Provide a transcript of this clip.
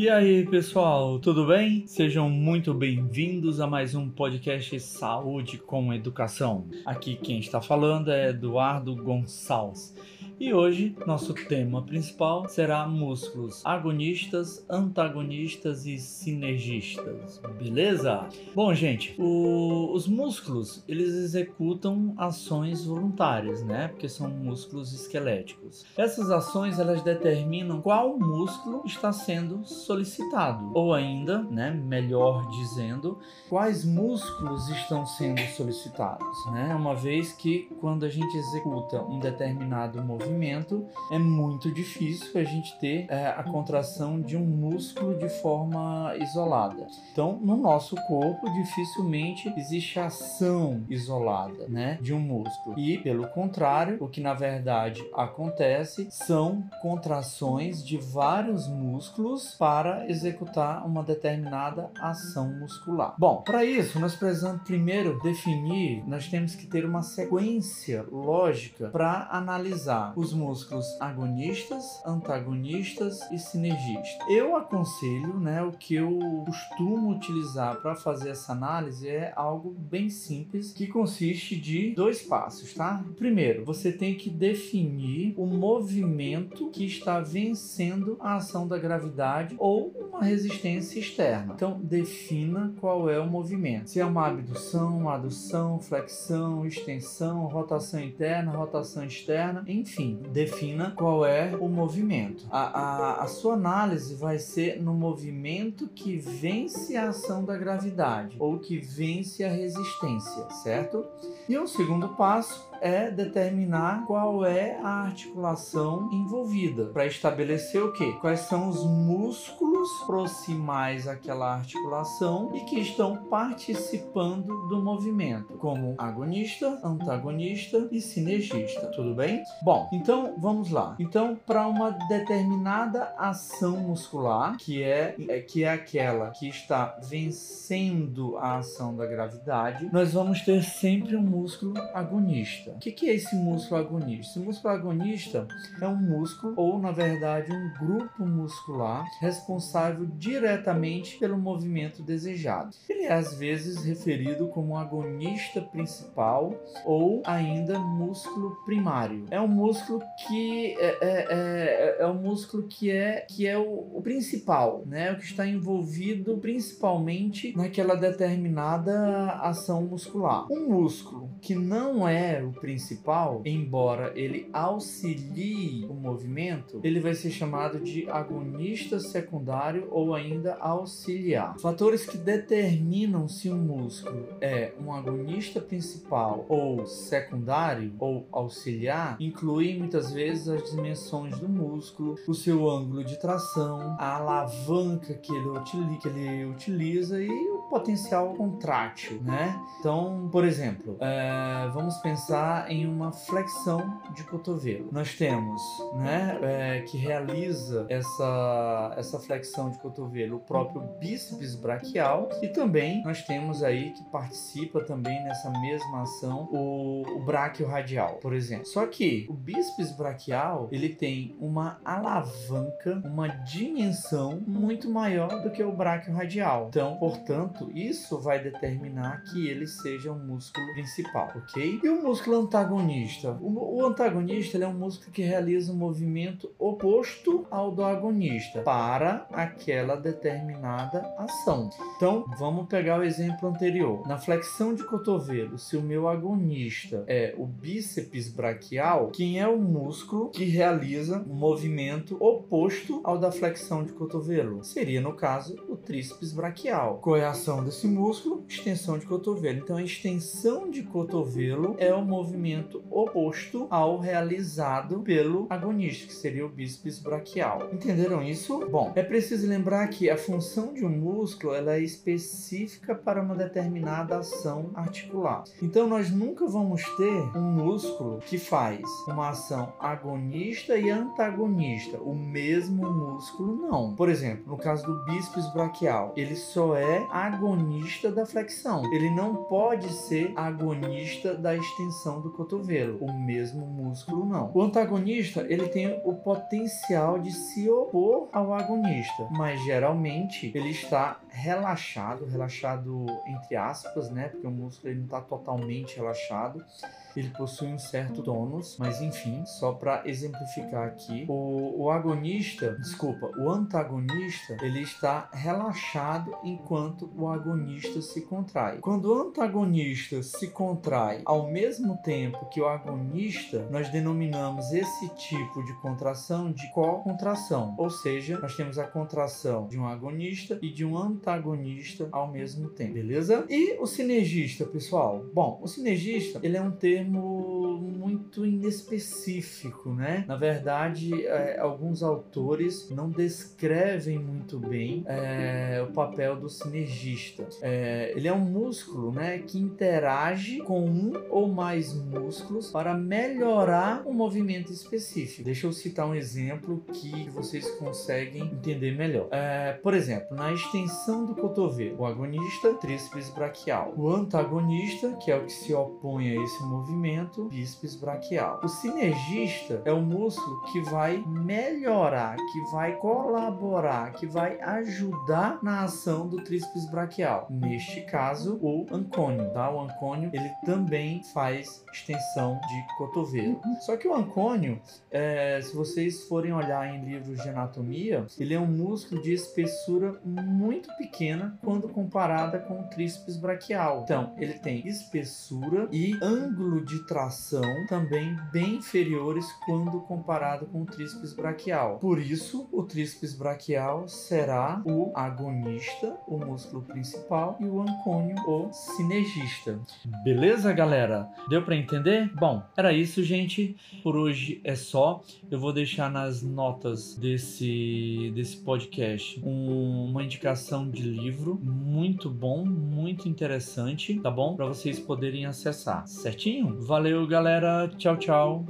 E aí, pessoal, tudo bem? Sejam muito bem-vindos a mais um podcast Saúde com Educação. Aqui quem está falando é Eduardo Gonçalves. E hoje nosso tema principal será músculos agonistas, antagonistas e sinergistas, beleza? Bom, gente, o, os músculos eles executam ações voluntárias, né? Porque são músculos esqueléticos. Essas ações elas determinam qual músculo está sendo solicitado, ou ainda, né? Melhor dizendo, quais músculos estão sendo solicitados, né? Uma vez que quando a gente executa um determinado movimento movimento, é muito difícil a gente ter é, a contração de um músculo de forma isolada. Então, no nosso corpo, dificilmente existe ação isolada, né, de um músculo. E, pelo contrário, o que na verdade acontece são contrações de vários músculos para executar uma determinada ação muscular. Bom, para isso, nós precisamos primeiro definir, nós temos que ter uma sequência lógica para analisar os músculos agonistas, antagonistas e sinergistas. Eu aconselho, né, o que eu costumo utilizar para fazer essa análise é algo bem simples que consiste de dois passos, tá? Primeiro, você tem que definir o movimento que está vencendo a ação da gravidade ou uma resistência externa. Então, defina qual é o movimento. Se é uma abdução, adução, flexão, extensão, rotação interna, rotação externa, enfim, defina qual é o movimento. A, a, a sua análise vai ser no movimento que vence a ação da gravidade ou que vence a resistência, certo? E o segundo passo é determinar qual é a articulação envolvida para estabelecer o que? Quais são os músculos proximais àquela articulação e que estão participando do movimento, como agonista, antagonista e sinergista. Tudo bem? Bom, então vamos lá. Então, para uma determinada ação muscular, que é, é que é aquela que está vencendo a ação da gravidade, nós vamos ter sempre um músculo agonista. O que é esse músculo agonista? Esse músculo agonista é um músculo, ou na verdade, um grupo muscular responsável diretamente pelo movimento desejado. Ele é às vezes referido como agonista principal ou ainda músculo primário. É um músculo que é, é, é, é um músculo que é que é o, o principal, né? O que está envolvido principalmente naquela determinada ação muscular. Um músculo que não é o principal, embora ele auxilie o movimento, ele vai ser chamado de agonista secundário ou ainda auxiliar. Fatores que determinam se um músculo é um agonista principal ou secundário ou auxiliar incluem muitas vezes as dimensões do músculo, o seu ângulo de tração, a alavanca que ele, utiliza, que ele utiliza e potencial contrátil, né? Então, por exemplo, é, vamos pensar em uma flexão de cotovelo. Nós temos, né, é, que realiza essa, essa flexão de cotovelo o próprio bíceps braquial e também nós temos aí que participa também nessa mesma ação o, o radial, por exemplo. Só que o bíceps braquial ele tem uma alavanca, uma dimensão muito maior do que o bráquio radial. Então, portanto, isso vai determinar que ele seja um músculo principal, ok? E o músculo antagonista? O, o antagonista é um músculo que realiza um movimento oposto ao do agonista para aquela determinada ação. Então, vamos pegar o exemplo anterior. Na flexão de cotovelo, se o meu agonista é o bíceps braquial, quem é o músculo que realiza um movimento oposto ao da flexão de cotovelo? Seria, no caso, o tríceps braquial. Qual é a ação desse músculo? Extensão de cotovelo. Então, a extensão de cotovelo é o movimento movimento oposto ao realizado pelo agonista, que seria o bíceps braquial. Entenderam isso? Bom, é preciso lembrar que a função de um músculo ela é específica para uma determinada ação articular. Então nós nunca vamos ter um músculo que faz uma ação agonista e antagonista, o mesmo músculo não. Por exemplo, no caso do bíceps braquial, ele só é agonista da flexão. Ele não pode ser agonista da extensão do cotovelo. O mesmo músculo não. O antagonista, ele tem o potencial de se opor ao agonista, mas geralmente ele está relaxado, relaxado entre aspas, né? Porque o músculo ele não está totalmente relaxado ele possui um certo tônus, mas enfim, só para exemplificar aqui, o, o agonista, desculpa, o antagonista, ele está relaxado enquanto o agonista se contrai. Quando o antagonista se contrai ao mesmo tempo que o agonista, nós denominamos esse tipo de contração de co-contração, ou seja, nós temos a contração de um agonista e de um antagonista ao mesmo tempo, beleza? E o sinergista, pessoal? Bom, o sinergista, ele é um termo termo muito inespecífico, né? Na verdade, é, alguns autores não descrevem muito bem é, o papel do sinergista. É, ele é um músculo, né, que interage com um ou mais músculos para melhorar um movimento específico. Deixa eu citar um exemplo que vocês conseguem entender melhor. É, por exemplo, na extensão do cotovelo, o agonista, tríceps braquial. O antagonista, que é o que se opõe a esse movimento, movimento bíceps braquial. O sinergista é o músculo que vai melhorar, que vai colaborar, que vai ajudar na ação do tríceps braquial. Neste caso, o ancônio, tá? O ancônio ele também faz extensão de cotovelo. Só que o ancônio, é, se vocês forem olhar em livros de anatomia, ele é um músculo de espessura muito pequena quando comparada com o tríceps braquial. Então, ele tem espessura e ângulo de tração também bem inferiores quando comparado com o tríceps braquial. Por isso, o tríceps braquial será o agonista, o músculo principal, e o ancônio, o sinergista. Beleza, galera? Deu para entender? Bom, era isso, gente. Por hoje é só. Eu vou deixar nas notas desse, desse podcast um, uma indicação de livro muito bom, muito interessante, tá bom? Para vocês poderem acessar, certinho? Valeu, galera. Tchau, tchau.